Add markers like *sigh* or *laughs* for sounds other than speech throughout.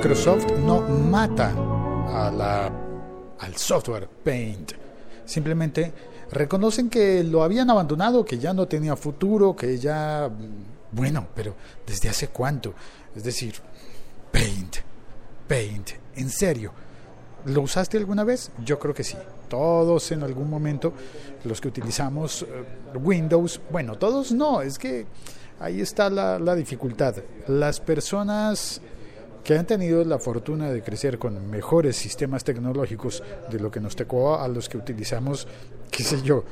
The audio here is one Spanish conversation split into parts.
Microsoft no mata al software Paint. Simplemente reconocen que lo habían abandonado, que ya no tenía futuro, que ya... Bueno, pero ¿desde hace cuánto? Es decir, Paint, Paint, en serio. ¿Lo usaste alguna vez? Yo creo que sí. Todos en algún momento, los que utilizamos eh, Windows, bueno, todos no, es que ahí está la dificultad. Las personas que han tenido la fortuna de crecer con mejores sistemas tecnológicos de lo que nos tocó a los que utilizamos, qué sé yo,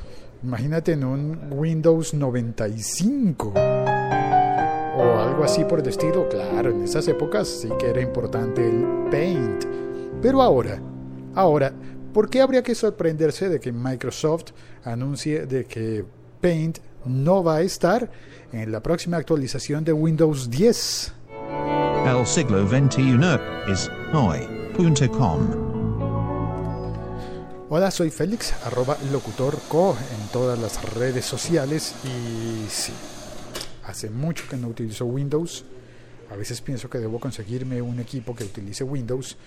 imagínate en un Windows 95 o algo así por el estilo, claro, en esas épocas sí que era importante el Paint. Pero ahora, ahora, ¿por qué habría que sorprenderse de que Microsoft anuncie de que Paint no va a estar en la próxima actualización de Windows 10? El siglo XXI es hoy.com. Hola, soy Félix, arroba locutorco en todas las redes sociales y sí, hace mucho que no utilizo Windows. A veces pienso que debo conseguirme un equipo que utilice Windows,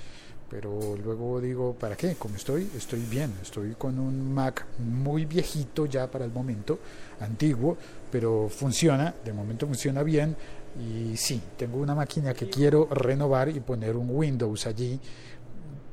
pero luego digo, ¿para qué? Como estoy, estoy bien. Estoy con un Mac muy viejito ya para el momento, antiguo, pero funciona, de momento funciona bien. Y sí, tengo una máquina que quiero renovar y poner un Windows allí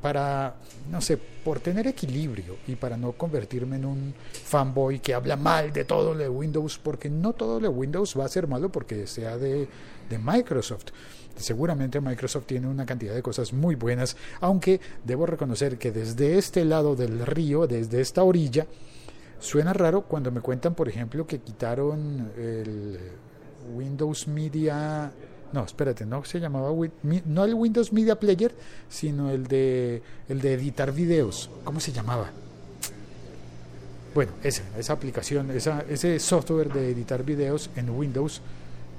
para, no sé, por tener equilibrio y para no convertirme en un fanboy que habla mal de todo lo de Windows, porque no todo lo de Windows va a ser malo porque sea de, de Microsoft. Seguramente Microsoft tiene una cantidad de cosas muy buenas, aunque debo reconocer que desde este lado del río, desde esta orilla, suena raro cuando me cuentan, por ejemplo, que quitaron el Windows Media no, espérate, no se llamaba no el Windows Media Player, sino el de el de editar videos. ¿Cómo se llamaba? Bueno, esa, esa aplicación, ese software de editar videos en Windows,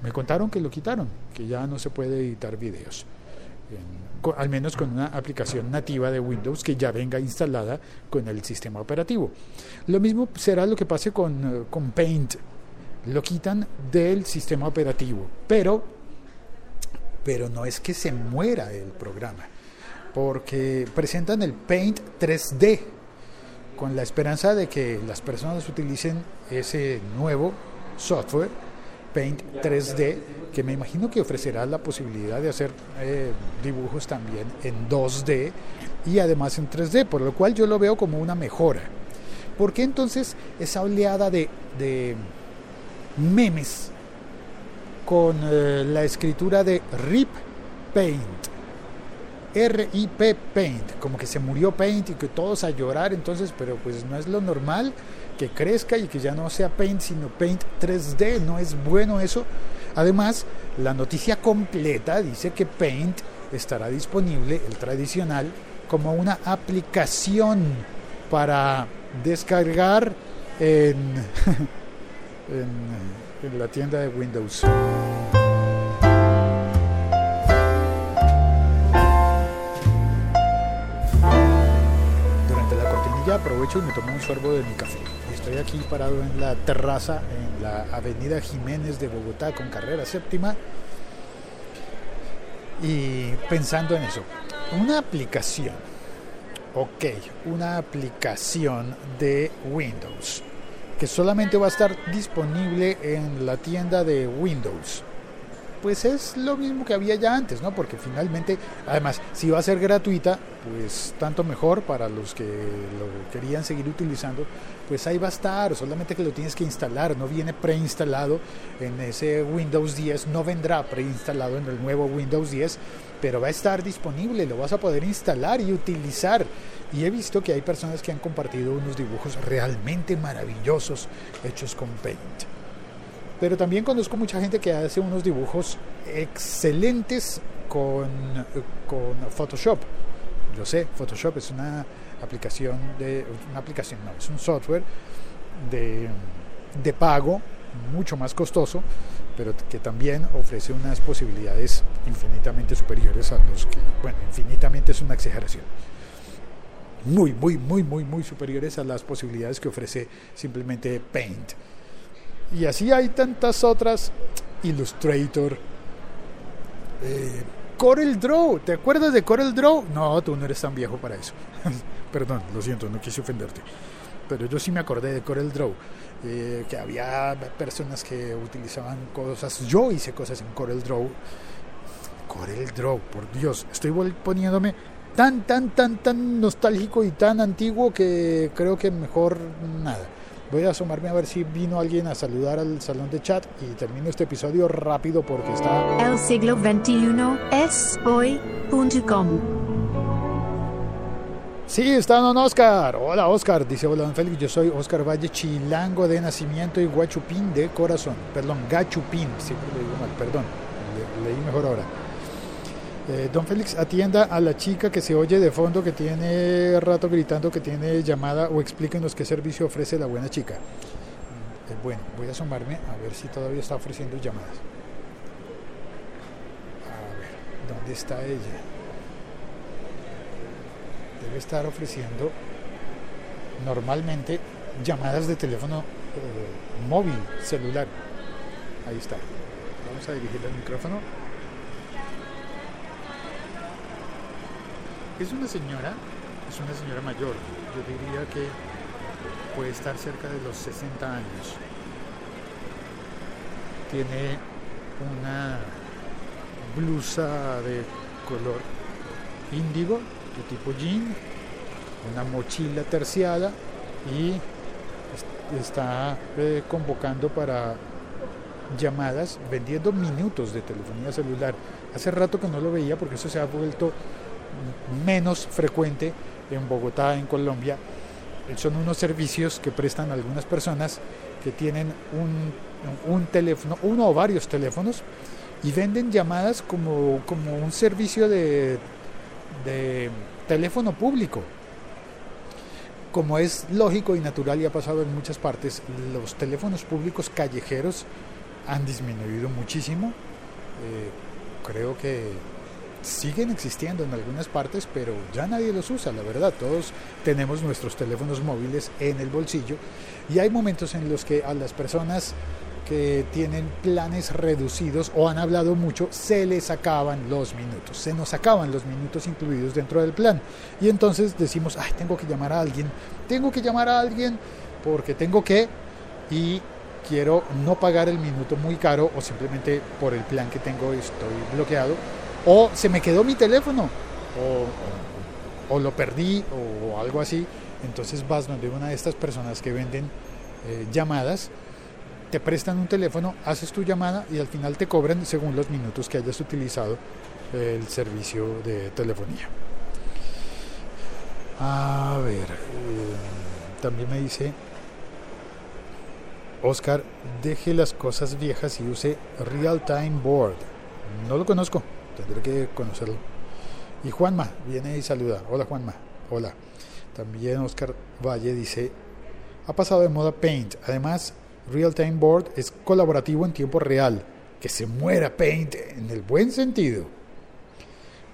me contaron que lo quitaron, que ya no se puede editar videos. al menos con una aplicación nativa de Windows que ya venga instalada con el sistema operativo. Lo mismo será lo que pase con, con Paint. Lo quitan del sistema operativo, pero pero no es que se muera el programa, porque presentan el Paint 3D con la esperanza de que las personas utilicen ese nuevo software, Paint 3D, que me imagino que ofrecerá la posibilidad de hacer eh, dibujos también en 2D y además en 3D, por lo cual yo lo veo como una mejora. ¿Por qué entonces esa oleada de, de memes con eh, la escritura de RIP Paint. R-I-P Paint, como que se murió Paint y que todos a llorar, entonces, pero pues no es lo normal que crezca y que ya no sea Paint, sino Paint 3D, no es bueno eso. Además, la noticia completa dice que Paint estará disponible, el tradicional, como una aplicación para descargar en, *laughs* en la tienda de Windows. Durante la cortinilla aprovecho y me tomo un sorbo de mi café. Estoy aquí parado en la terraza en la avenida Jiménez de Bogotá con carrera séptima y pensando en eso. Una aplicación, ok, una aplicación de Windows que solamente va a estar disponible en la tienda de Windows. Pues es lo mismo que había ya antes, ¿no? Porque finalmente, además, si va a ser gratuita, pues tanto mejor para los que lo querían seguir utilizando, pues ahí va a estar, solamente que lo tienes que instalar, no viene preinstalado en ese Windows 10, no vendrá preinstalado en el nuevo Windows 10, pero va a estar disponible, lo vas a poder instalar y utilizar y he visto que hay personas que han compartido unos dibujos realmente maravillosos hechos con Paint. Pero también conozco mucha gente que hace unos dibujos excelentes con, con Photoshop. Yo sé, Photoshop es una aplicación de una aplicación, no, es un software de, de pago mucho más costoso, pero que también ofrece unas posibilidades infinitamente superiores a los que, bueno, infinitamente es una exageración muy, muy, muy, muy, muy superiores a las posibilidades que ofrece simplemente Paint. Y así hay tantas otras, Illustrator, eh, Corel Draw. ¿Te acuerdas de Corel Draw? No, tú no eres tan viejo para eso. *laughs* Perdón, lo siento, no quise ofenderte. Pero yo sí me acordé de Corel Draw. Eh, que había personas que utilizaban cosas. Yo hice cosas en Corel Draw. Corel Draw, por Dios. Estoy poniéndome tan, tan, tan, tan nostálgico y tan antiguo que creo que mejor nada. Voy a asomarme a ver si vino alguien a saludar al salón de chat y termino este episodio rápido porque está... El siglo XXI es hoy.com. Sí, está don Oscar. Hola Oscar, dice hola don Félix. Yo soy Oscar Valle Chilango de nacimiento y guachupín de corazón. Perdón, gachupín, siempre lo digo mal, perdón. leí mejor ahora. Eh, don Félix, atienda a la chica que se oye de fondo, que tiene rato gritando que tiene llamada o explíquenos qué servicio ofrece la buena chica. Eh, bueno, voy a asomarme a ver si todavía está ofreciendo llamadas. A ver, ¿dónde está ella? Debe estar ofreciendo normalmente llamadas de teléfono eh, móvil, celular. Ahí está. Vamos a dirigir el micrófono. Es una señora, es una señora mayor, yo diría que puede estar cerca de los 60 años. Tiene una blusa de color índigo, de tipo jean, una mochila terciada y está eh, convocando para llamadas vendiendo minutos de telefonía celular. Hace rato que no lo veía porque eso se ha vuelto menos frecuente en Bogotá, en Colombia. Son unos servicios que prestan algunas personas que tienen un, un teléfono, uno o varios teléfonos, y venden llamadas como, como un servicio de, de teléfono público. Como es lógico y natural y ha pasado en muchas partes, los teléfonos públicos callejeros han disminuido muchísimo. Eh, creo que siguen existiendo en algunas partes, pero ya nadie los usa, la verdad. Todos tenemos nuestros teléfonos móviles en el bolsillo y hay momentos en los que a las personas que tienen planes reducidos o han hablado mucho, se les acaban los minutos, se nos acaban los minutos incluidos dentro del plan. Y entonces decimos, ay, tengo que llamar a alguien, tengo que llamar a alguien porque tengo que y quiero no pagar el minuto muy caro o simplemente por el plan que tengo estoy bloqueado o se me quedó mi teléfono, o, lo perdí, o algo así. Entonces vas donde una de estas personas que venden eh, llamadas, te prestan un teléfono, haces tu llamada y al final te cobran según los minutos que hayas utilizado el servicio de telefonía. A ver, eh, también me dice Oscar, deje las cosas viejas y use Real Time Board. No lo conozco tendré que conocerlo. Y Juanma viene y saluda. Hola Juanma. Hola. También Oscar Valle dice, ha pasado de moda Paint. Además, Real Time Board es colaborativo en tiempo real. Que se muera Paint en el buen sentido.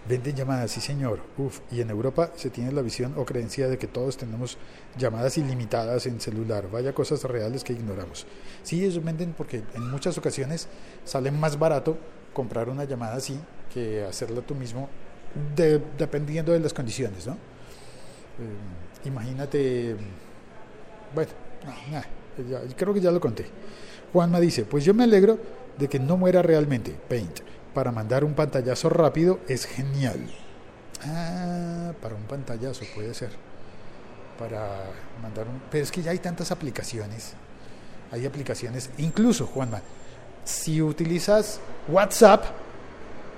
Venden llamadas, sí señor. Uf, y en Europa se tiene la visión o creencia de que todos tenemos llamadas ilimitadas en celular. Vaya cosas reales que ignoramos. Sí, ellos venden porque en muchas ocasiones sale más barato comprar una llamada así que hacerla tú mismo, dependiendo de las condiciones, ¿no? Eh, imagínate, bueno, creo que ya lo conté. Juanma dice, pues yo me alegro de que no muera realmente Paint. Para mandar un pantallazo rápido es genial. Ah, para un pantallazo puede ser. Para mandar un... Pero es que ya hay tantas aplicaciones. Hay aplicaciones, incluso Juanma, si utilizas WhatsApp,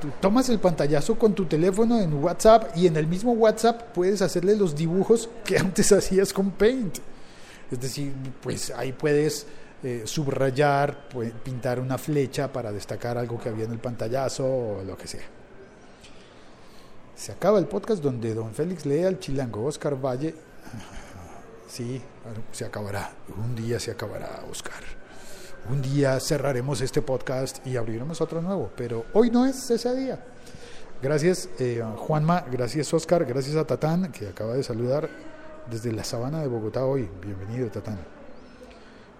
tú tomas el pantallazo con tu teléfono en WhatsApp y en el mismo WhatsApp puedes hacerle los dibujos que *laughs* antes hacías con Paint. Es decir, pues ahí puedes eh, subrayar, pintar una flecha para destacar algo que había en el pantallazo o lo que sea. Se acaba el podcast donde don Félix lee al chilango Oscar Valle. *laughs* Sí, se acabará. Un día se acabará, Oscar un día cerraremos este podcast y abriremos otro nuevo, pero hoy no es ese día. Gracias eh, Juanma, gracias Oscar, gracias a Tatán que acaba de saludar desde la sabana de Bogotá hoy. Bienvenido Tatán.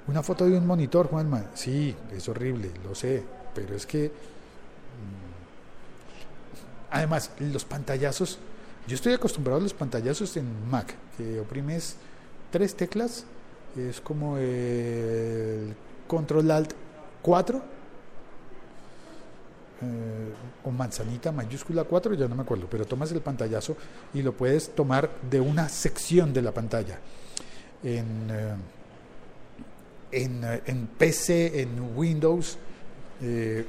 Una foto de un monitor, Juanma. Sí, es horrible, lo sé, pero es que Además, los pantallazos, yo estoy acostumbrado a los pantallazos en Mac, que oprimes tres teclas, es como el Control Alt 4 eh, o manzanita mayúscula 4, ya no me acuerdo, pero tomas el pantallazo y lo puedes tomar de una sección de la pantalla. En, eh, en, eh, en PC, en Windows,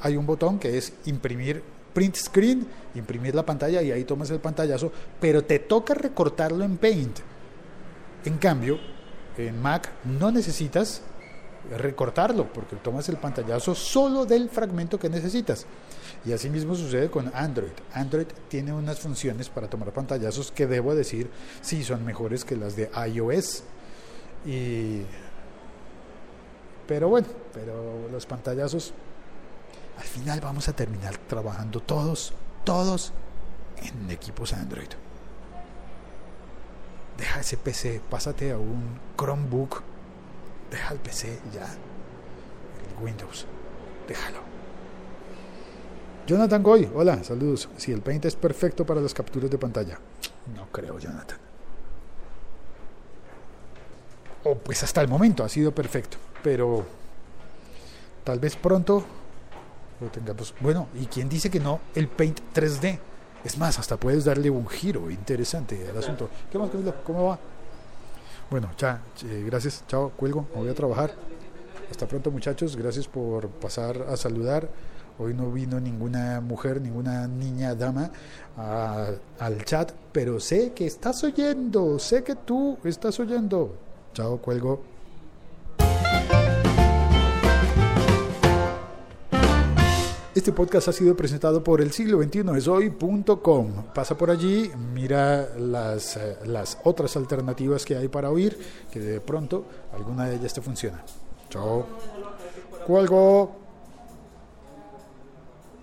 hay un botón que es imprimir print screen, imprimir la pantalla y ahí tomas el pantallazo, pero te toca recortarlo en Paint. En cambio, en Mac no necesitas recortarlo porque tomas el pantallazo solo del fragmento que necesitas. Y así mismo sucede con Android. Android tiene unas funciones para tomar pantallazos que debo decir sí son mejores que las de iOS. Y pero bueno, pero los pantallazos al final vamos a terminar trabajando todos, todos en equipos Android. Deja ese PC, pásate a un Chromebook, deja el PC ya, el Windows, déjalo. Jonathan Goy, hola, saludos. Si el Paint es perfecto para las capturas de pantalla. No creo, Jonathan. O pues hasta el momento ha sido perfecto, pero tal vez pronto lo tengamos. Bueno, ¿y quién dice que no? El Paint 3D. Es más, hasta puedes darle un giro interesante al asunto. ¿Qué más, Camilo? ¿Cómo va? Bueno, ya, eh, gracias, chao, cuelgo, me voy a trabajar. Hasta pronto, muchachos, gracias por pasar a saludar. Hoy no vino ninguna mujer, ninguna niña, dama a- al chat, pero sé que estás oyendo, sé que tú estás oyendo. Chao, cuelgo. Este podcast ha sido presentado por el siglo 21 es hoy.com. Pasa por allí, mira las, eh, las otras alternativas que hay para oír, que de pronto alguna de ellas te funciona. Chao. Cuelgo.